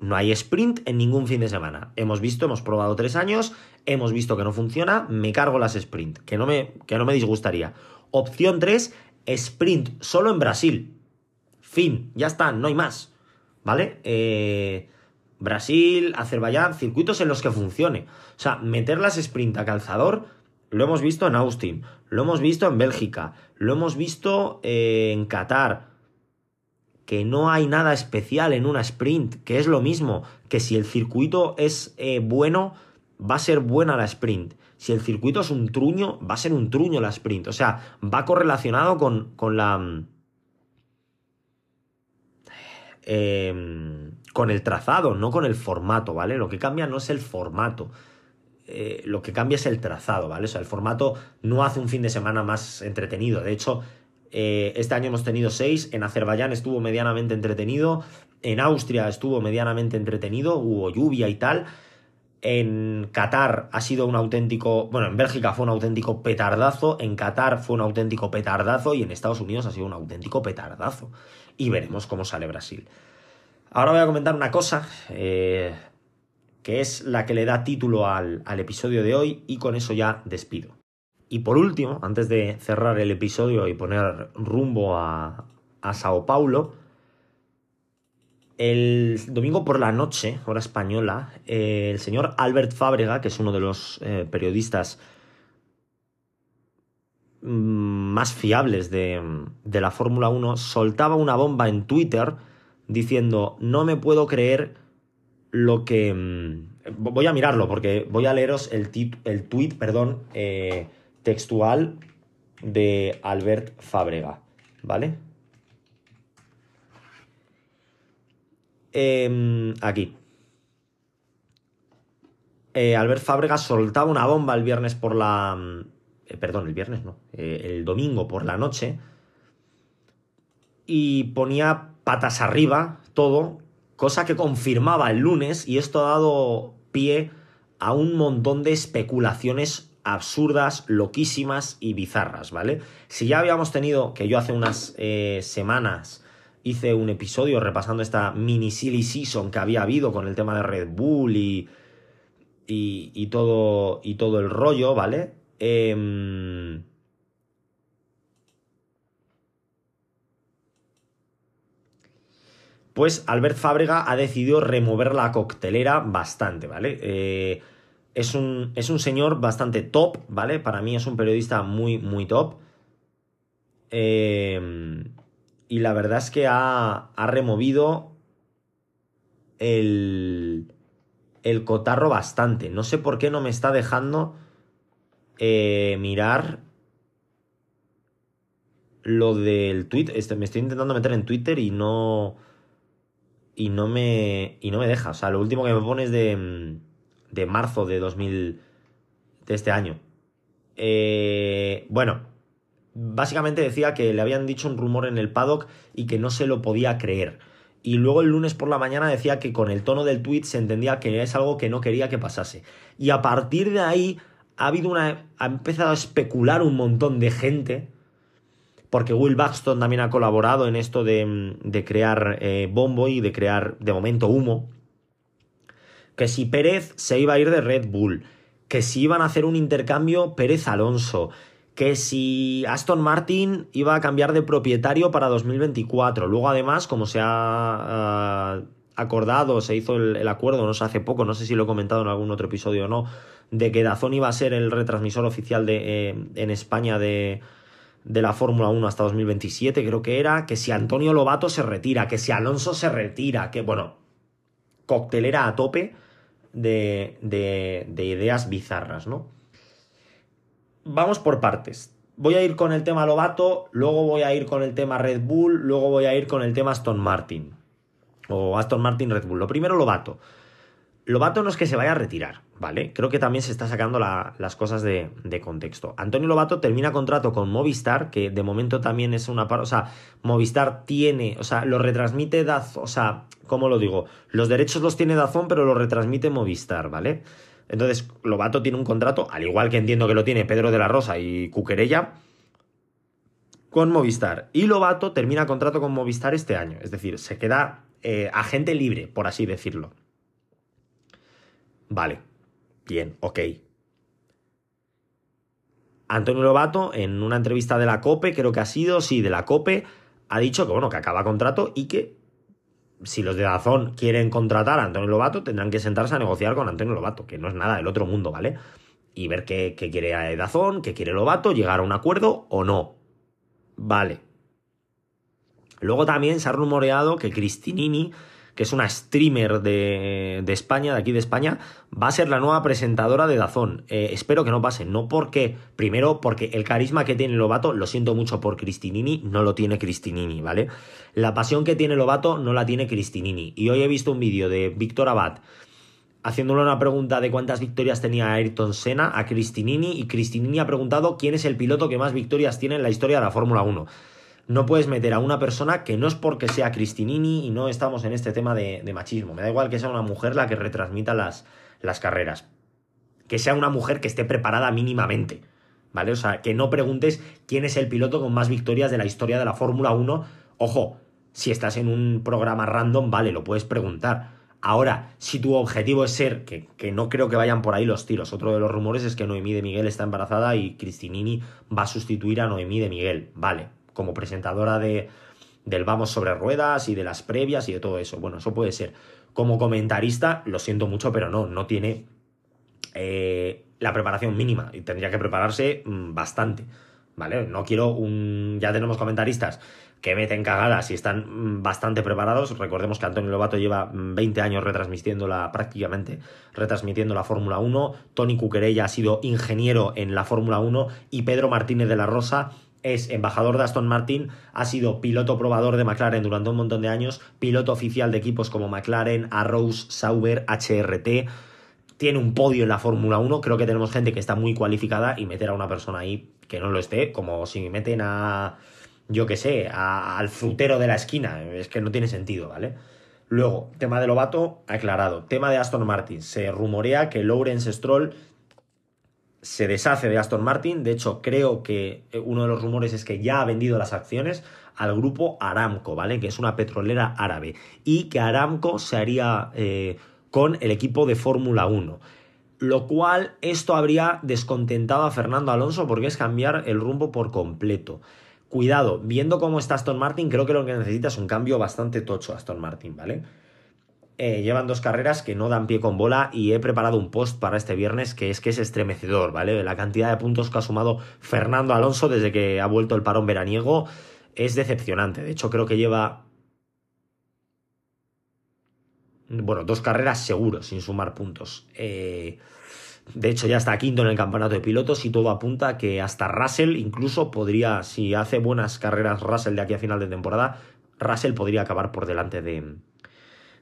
No hay sprint en ningún fin de semana. Hemos visto, hemos probado tres años, hemos visto que no funciona, me cargo las sprint, que no me, que no me disgustaría. Opción 3, sprint solo en Brasil. Fin, ya está, no hay más. ¿Vale? Eh, Brasil, Azerbaiyán, circuitos en los que funcione. O sea, meter las sprint a calzador lo hemos visto en Austin, lo hemos visto en Bélgica, lo hemos visto eh, en Qatar. Que no hay nada especial en una sprint, que es lo mismo, que si el circuito es eh, bueno, va a ser buena la sprint. Si el circuito es un truño, va a ser un truño la sprint. O sea, va correlacionado con, con la... Eh, con el trazado, no con el formato, ¿vale? Lo que cambia no es el formato, eh, lo que cambia es el trazado, ¿vale? O sea, el formato no hace un fin de semana más entretenido. De hecho, eh, este año hemos tenido seis, en Azerbaiyán estuvo medianamente entretenido, en Austria estuvo medianamente entretenido, hubo lluvia y tal. En Qatar ha sido un auténtico, bueno, en Bélgica fue un auténtico petardazo, en Qatar fue un auténtico petardazo y en Estados Unidos ha sido un auténtico petardazo. Y veremos cómo sale Brasil. Ahora voy a comentar una cosa, eh, que es la que le da título al, al episodio de hoy y con eso ya despido. Y por último, antes de cerrar el episodio y poner rumbo a, a Sao Paulo, el domingo por la noche, hora española, eh, el señor Albert Fábrega, que es uno de los eh, periodistas mm, más fiables de, de la Fórmula 1, soltaba una bomba en Twitter diciendo, no me puedo creer lo que... mm, Voy a mirarlo porque voy a leeros el, tit- el tweet perdón, eh, textual de Albert Fábrega, ¿vale? Em, aquí. Eh, Albert Fábrega soltaba una bomba el viernes por la. mm, eh, perdón, el viernes no. el domingo por la noche. Y ponía patas arriba todo, cosa que confirmaba el lunes, y esto ha dado pie a un montón de especulaciones absurdas, loquísimas y bizarras, ¿vale? Si ya habíamos tenido, que yo hace unas eh, semanas hice un episodio repasando esta mini silly season que había habido con el tema de Red Bull y, y, todo, y todo el rollo, ¿vale? Em, pues Albert Fábrega ha decidido remover la coctelera bastante, ¿vale? Eh, es, un, es un señor bastante top, ¿vale? Para mí es un periodista muy, muy top. Eh, y la verdad es que ha, ha removido el, el cotarro bastante. No sé por qué no me está dejando eh, mirar lo del tweet. Este, me estoy intentando meter en Twitter y no. Y no me. Y no me deja. O sea, lo último que me pone es de. mm, De marzo de 2000. De este año. Eh, bueno. Básicamente decía que le habían dicho un rumor en el paddock y que no se lo podía creer. Y luego el lunes por la mañana decía que con el tono del tweet se entendía que es algo que no quería que pasase. Y a partir de ahí ha habido una. ha empezado a especular un montón de gente. Porque Will Buxton también ha colaborado en esto de, de crear eh, bombo y de crear, de momento, humo. Que si Pérez se iba a ir de Red Bull. Que si iban a hacer un intercambio Pérez-Alonso. Que si Aston Martin iba a cambiar de propietario para 2024. Luego, además, como se ha ah, acordado, se hizo el, el acuerdo, no sé, hace poco, no sé si lo he comentado en algún otro episodio o no, de que Dazón iba a ser el retransmisor oficial de, eh, en España de, de la Fórmula 1 hasta 2027, creo que era, que si Antonio Lobato se retira, que si Alonso se retira, que bueno, coctelera a tope de, de, de ideas bizarras, ¿no? Vamos por partes. Voy a ir con el tema Lobato, luego voy a ir con el tema Red Bull, luego voy a ir con el tema Aston Martin. O Aston Martin Red Bull. Lo primero, Lobato. Lobato no es que se vaya a retirar, ¿vale? Creo que también se está sacando la- las cosas de, contexto. Antonio Lobato termina contrato con Movistar, que de momento también es una. O sea, Movistar tiene. O sea, lo retransmite Dazón. O sea, ¿cómo lo digo? Los derechos los tiene Dazón, pero lo retransmite Movistar, ¿vale? Entonces, Lobato tiene un contrato, al igual que entiendo que lo tiene Pedro de la Rosa y Cuquerella, con Movistar. Y Lobato termina contrato con Movistar este año. Es decir, se queda eh, agente libre, por así decirlo. Vale, bien, ok. Antonio Lobato, en una entrevista de la COPE, creo que ha sido, sí, de la COPE, ha dicho que, bueno, que acaba contrato y que si los de Dazón quieren contratar a Antonio Lobato, tendrán que sentarse a negociar con Antonio Lobato, que no es nada del otro mundo, ¿vale? Y ver qué, qué quiere Dazón, qué quiere Lobato, llegar a un acuerdo o no. Vale. Luego también se ha rumoreado que Cristinini, que es una streamer de, de España, de aquí de España, va a ser la nueva presentadora de Dazón. Eh, espero que no pase, no porque, primero, porque el carisma que tiene Lobato, lo siento mucho por Cristinini, no lo tiene Cristinini, ¿vale? La pasión que tiene Lobato no la tiene Cristinini. Y hoy he visto un vídeo de Víctor Abad haciéndole una pregunta de cuántas victorias tenía Ayrton Senna a Cristinini y Cristinini ha preguntado quién es el piloto que más victorias tiene en la historia de la Fórmula 1 no puedes meter a una persona que no es porque sea Cristinini y no estamos en este tema de, machismo. Me da igual que sea una mujer la que retransmita las, las carreras. Que sea una mujer que esté preparada mínimamente. ¿Vale? O sea, que no preguntes quién es el piloto con más victorias de la historia de la Fórmula 1. Ojo, si estás en un programa random, vale, lo puedes preguntar. Ahora, si tu objetivo es ser, que, que, no creo que vayan por ahí los tiros, otro de los rumores es que Noemí de Miguel está embarazada y Cristinini va a sustituir a Noemí de Miguel, vale, como presentadora de, del Vamos sobre Ruedas y de las previas y de todo eso. Bueno, eso puede ser. Como comentarista, lo siento mucho, pero no, no tiene eh, la preparación mínima y tendría que prepararse mm, bastante, ¿vale? No quiero un... Ya tenemos comentaristas que meten cagadas y están mm, bastante preparados. Recordemos que Antonio Lobato lleva 20 mm, años retransmitiéndola, prácticamente retransmitiendo la Fórmula 1. Tony Cuquerella ha sido ingeniero en la Fórmula 1 y Pedro Martínez de la Rosa es embajador de Aston Martin, ha sido piloto probador de McLaren durante un montón de años, piloto oficial de equipos como McLaren, Arrows, Sauber, HRT. Tiene un podio en la Fórmula 1, creo que tenemos gente que está muy cualificada y meter a una persona ahí que no lo esté, como si meten a yo qué sé, al frutero de la esquina. Es que no tiene sentido, ¿vale? Luego, tema de Lobato, aclarado. Tema de Aston Martin. Se rumorea que Lawrence Stroll se deshace de Aston Martin. De hecho, creo que eh, uno de los rumores es que ya ha vendido las acciones al grupo Aramco, ¿vale? Que es una petrolera árabe. Y que Aramco se haría eh, con el equipo de Fórmula 1. Lo cual esto habría descontentado a Fernando Alonso porque es cambiar el rumbo por completo. Cuidado, viendo cómo está Aston Martin, creo que lo que necesita es un cambio bastante tocho Aston Martin, ¿vale? Eh, llevan dos carreras que no dan pie con bola y he preparado un post para este viernes que es que es estremecedor, ¿vale? La cantidad de puntos que ha sumado Fernando Alonso desde que ha vuelto el parón veraniego es decepcionante. De hecho, creo que lleva bueno, dos carreras seguros sin sumar puntos. Eh, de hecho, ya está quinto en el campeonato de pilotos y todo apunta que hasta Russell incluso podría, si hace buenas carreras Russell de aquí a final de temporada, Russell podría acabar por delante de,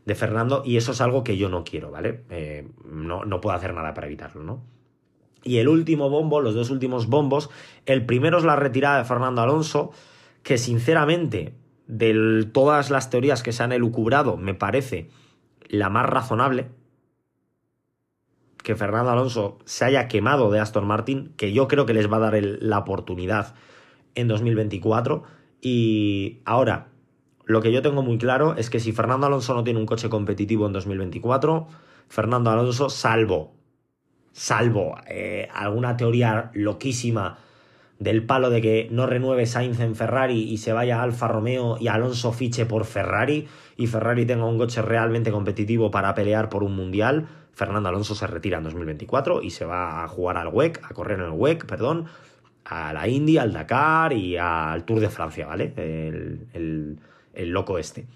de Fernando y eso es algo que yo no quiero, ¿vale? Eh, no, no puedo hacer nada para evitarlo, ¿no? Y el último bombo, los dos últimos bombos, el primero es la retirada de Fernando Alonso, que sinceramente, de todas las teorías que se han elucubrado, me parece la más razonable, que Fernando Alonso se haya quemado de Aston Martin, que yo creo que les va a dar la oportunidad en 2024. Y ahora, lo que yo tengo muy claro es que si Fernando Alonso no tiene un coche competitivo en 2024, Fernando Alonso, salvo, salvo eh, alguna teoría loquísima del palo de que no renueve Sainz en Ferrari y se vaya Alfa Romeo y Alonso fiche por Ferrari y Ferrari tenga un coche realmente competitivo para pelear por un mundial, Fernando Alonso se retira en 2024 y se va a jugar al WEC, a correr en el WEC, perdón, a la Indy, al Dakar y al Tour de Francia, ¿vale? El, loco este.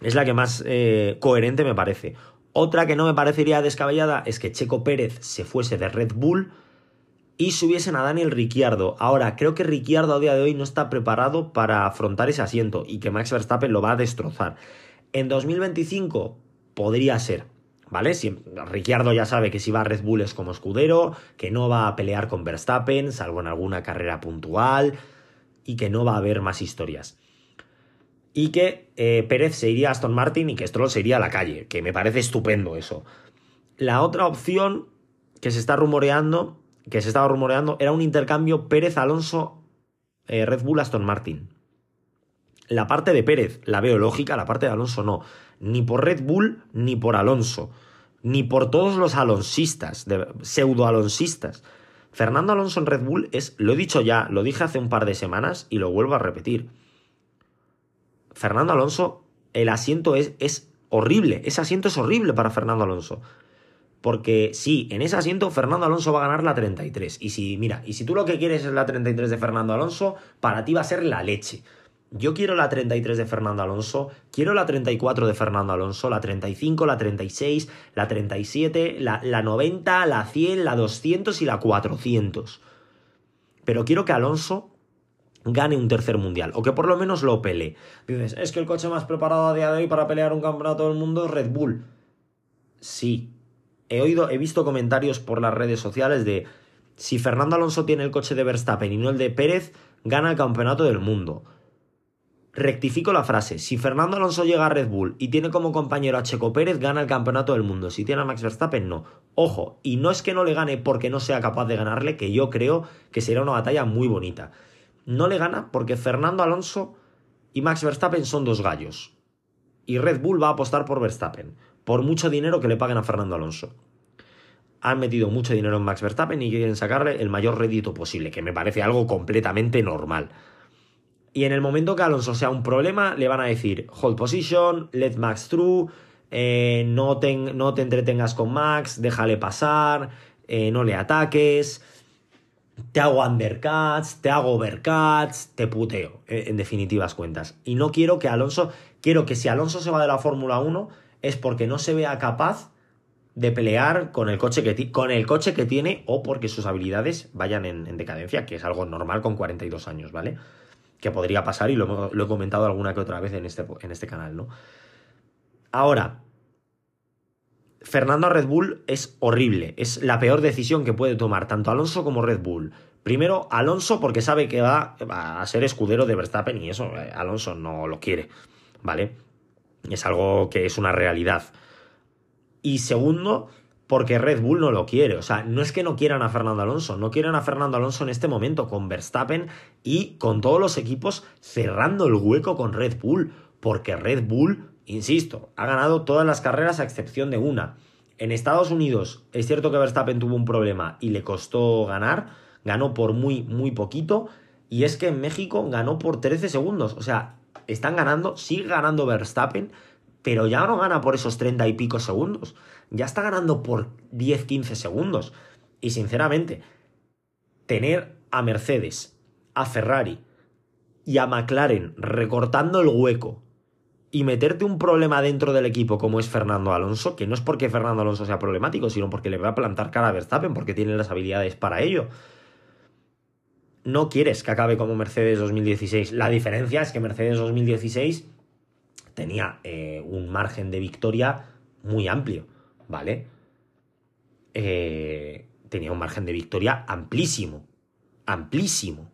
Es la que más eh, coherente me parece. Otra que no me parecería descabellada es que Checo Pérez se fuese de Red Bull y subiesen a Daniel Ricciardo. Ahora, creo que Ricciardo a día de hoy no está preparado para afrontar ese asiento y que Max Verstappen lo va a destrozar. En 2025 podría ser, ¿vale? Si, Ricciardo ya sabe que si va a Red Bull es como escudero, que no va a pelear con Verstappen, salvo en alguna carrera puntual, y que no va a haber más historias. Y que eh, Pérez se iría a Aston Martin y que Stroll se iría a la calle, que me parece estupendo eso. La otra opción que se está rumoreando, que se estaba rumoreando, era un intercambio Pérez-Alonso eh, Red Bull Aston Martin. La parte de Pérez la veo lógica, la parte de Alonso no. Ni por Red Bull ni por Alonso ni por todos los alonsistas, pseudo alonsistas. Fernando Alonso en Red Bull es, lo he dicho ya, lo dije hace un par de semanas y lo vuelvo a repetir. Fernando Alonso, el asiento es, es horrible, ese asiento es horrible para Fernando Alonso. Porque sí, en ese asiento Fernando Alonso va a ganar la 33. Y si, mira, y si tú lo que quieres es la 33 de Fernando Alonso, para ti va a ser la leche. Yo quiero la 33 de Fernando Alonso, quiero la 34 de Fernando Alonso, la 35, la 36, la 37, la, la 90, la 100, la 200 y la 400. Pero quiero que Alonso gane un tercer mundial, o que por lo menos lo pelee. Dices, es que el coche más preparado a día de hoy para pelear un campeonato del mundo es Red Bull. Sí. He oído, he visto comentarios por las redes sociales de si Fernando Alonso tiene el coche de Verstappen y no el de Pérez, gana el campeonato del mundo rectifico la frase, si Fernando Alonso llega a Red Bull y tiene como compañero a Checo Pérez, gana el campeonato del mundo. Si tiene a Max Verstappen, no. Ojo, y no es que no le gane porque no sea capaz de ganarle, que yo creo que será una batalla muy bonita. No le gana porque Fernando Alonso y Max Verstappen son dos gallos. Y Red Bull va a apostar por Verstappen, por mucho dinero que le paguen a Fernando Alonso. Han metido mucho dinero en Max Verstappen y quieren sacarle el mayor rédito posible, que me parece algo completamente normal. Y en el momento que Alonso sea un problema, le van a decir hold position, let Max through, eh, no, te, entretengas con Max, déjale pasar, eh, no le ataques, te hago undercuts, te hago overcuts, te puteo, eh, en definitivas cuentas. Y no quiero que Alonso, quiero que si Alonso se va de la Fórmula 1 es porque no se vea capaz de pelear con el coche que, con el coche que tiene o porque sus habilidades vayan en, en decadencia, que es algo normal con 42 años, ¿vale? que podría pasar y lo, he comentado alguna que otra vez en este, en este canal, ¿no? Ahora, Fernando a Red Bull es horrible, es la peor decisión que puede tomar tanto Alonso como Red Bull. Primero, Alonso porque sabe que va, a ser escudero de Verstappen y eso eh, Alonso no lo quiere, ¿vale? Es algo que es una realidad. Y segundo, porque Red Bull no lo quiere. O sea, no es que no quieran a Fernando Alonso, no quieren a Fernando Alonso en este momento con Verstappen y con todos los equipos cerrando el hueco con Red Bull, porque Red Bull, insisto, ha ganado todas las carreras a excepción de una. En Estados Unidos es cierto que Verstappen tuvo un problema y le costó ganar, ganó por muy, muy poquito, y es que en México ganó por 13 segundos. O sea, están ganando, sigue ganando Verstappen, pero ya no gana por esos 30 y pico segundos ya está ganando por 10-15 segundos. Y sinceramente, tener a Mercedes, a Ferrari y a McLaren recortando el hueco y meterte un problema dentro del equipo como es Fernando Alonso, que no es porque Fernando Alonso sea problemático, sino porque le va a plantar cara a Verstappen, porque tiene las habilidades para ello. No quieres que acabe como Mercedes 2016. La diferencia es que Mercedes 2016 tenía eh, un margen de victoria muy amplio. ¿vale? Eh, tenía un margen de victoria amplísimo, amplísimo.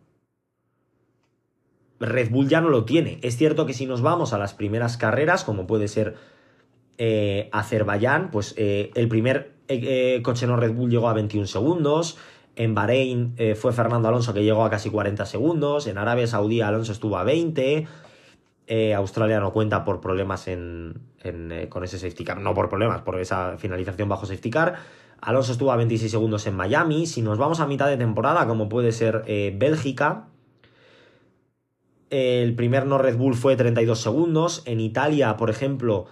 Red Bull ya no lo tiene. Es cierto que si nos vamos a las primeras carreras, como puede ser eh, Azerbaiyán, pues eh, el primer coche no Red Bull llegó a 21 segundos. En Bahrein fue Fernando Alonso que llegó a casi 40 segundos. En Arabia Saudí Alonso estuvo a 20. Eh, Australia no cuenta por problemas en, eh, con ese safety car, no por problemas, por esa finalización bajo safety car. Alonso estuvo a 26 segundos en Miami. Si nos vamos a mitad de temporada, como puede ser eh, Bélgica, el primer no Red Bull fue 32 segundos. En Italia, por ejemplo,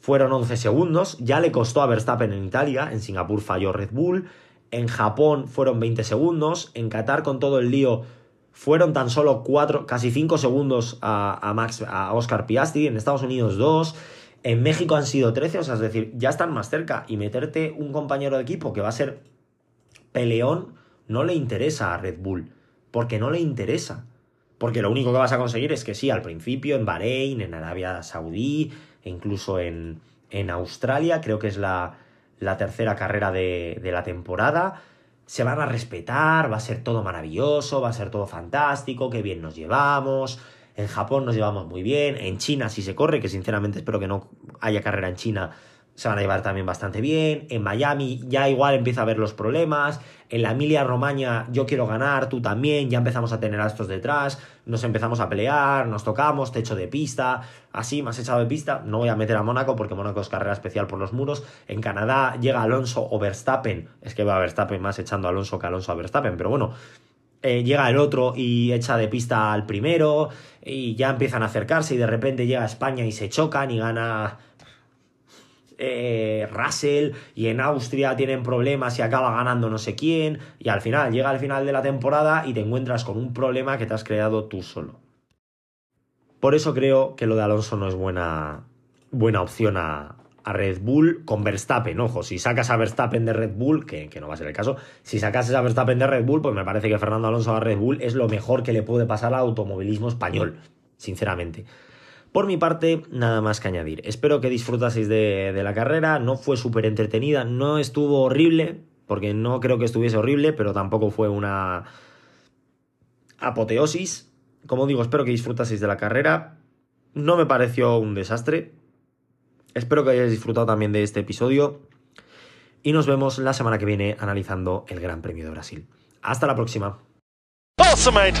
fueron 11 segundos. Ya le costó a Verstappen en Italia. En Singapur falló Red Bull. En Japón fueron 20 segundos. En Qatar, con todo el lío, fueron tan solo cuatro, casi cinco segundos a, Max, a Oscar Piastri, en Estados Unidos dos, en México han sido 13, o sea, es decir, ya están más cerca y meterte un compañero de equipo que va a ser peleón no le interesa a Red Bull, porque no le interesa. Porque lo único que vas a conseguir es que sí, al principio en Bahrein, en Arabia Saudí, e incluso en, en Australia, creo que es la, la tercera carrera de, de la temporada, se van a respetar, va a ser todo maravilloso, va a ser todo fantástico, qué bien nos llevamos. En Japón nos llevamos muy bien, en China sí se corre, que sinceramente espero que no haya carrera en China se van a llevar también bastante bien. En Miami ya igual empieza a ver los problemas. En la Emilia Romagna yo quiero ganar, tú también. Ya empezamos a tener a estos detrás. Nos empezamos a pelear, nos tocamos, techo de pista. Así, más echado de pista. No voy a meter a Mónaco porque Mónaco es carrera especial por los muros. En Canadá llega Alonso o Verstappen. Es que va a Verstappen más echando a Alonso que Alonso a Verstappen, pero bueno. Eh, llega el otro y echa de pista al primero y ya empiezan a acercarse y de repente llega a España y se chocan y gana eh, Russell y en Austria tienen problemas y acaba ganando no sé quién y al final llega al final de la temporada y te encuentras con un problema que te has creado tú solo. Por eso creo que lo de Alonso no es buena, buena opción a, Red Bull con Verstappen. Ojo, si sacas a Verstappen de Red Bull, que, que, no va a ser el caso, si sacas a Verstappen de Red Bull, pues me parece que Fernando Alonso a Red Bull es lo mejor que le puede pasar al automovilismo español, sinceramente. Por mi parte, nada más que añadir. Espero que disfrutaseis de, la carrera. No fue súper entretenida, no estuvo horrible, porque no creo que estuviese horrible, pero tampoco fue una apoteosis. como digo, espero que disfrutaseis de la carrera. No me pareció un desastre. Espero que hayáis disfrutado también de este episodio. Y nos vemos la semana que viene analizando el Gran Premio de Brasil. Hasta la próxima. Awesome, mate.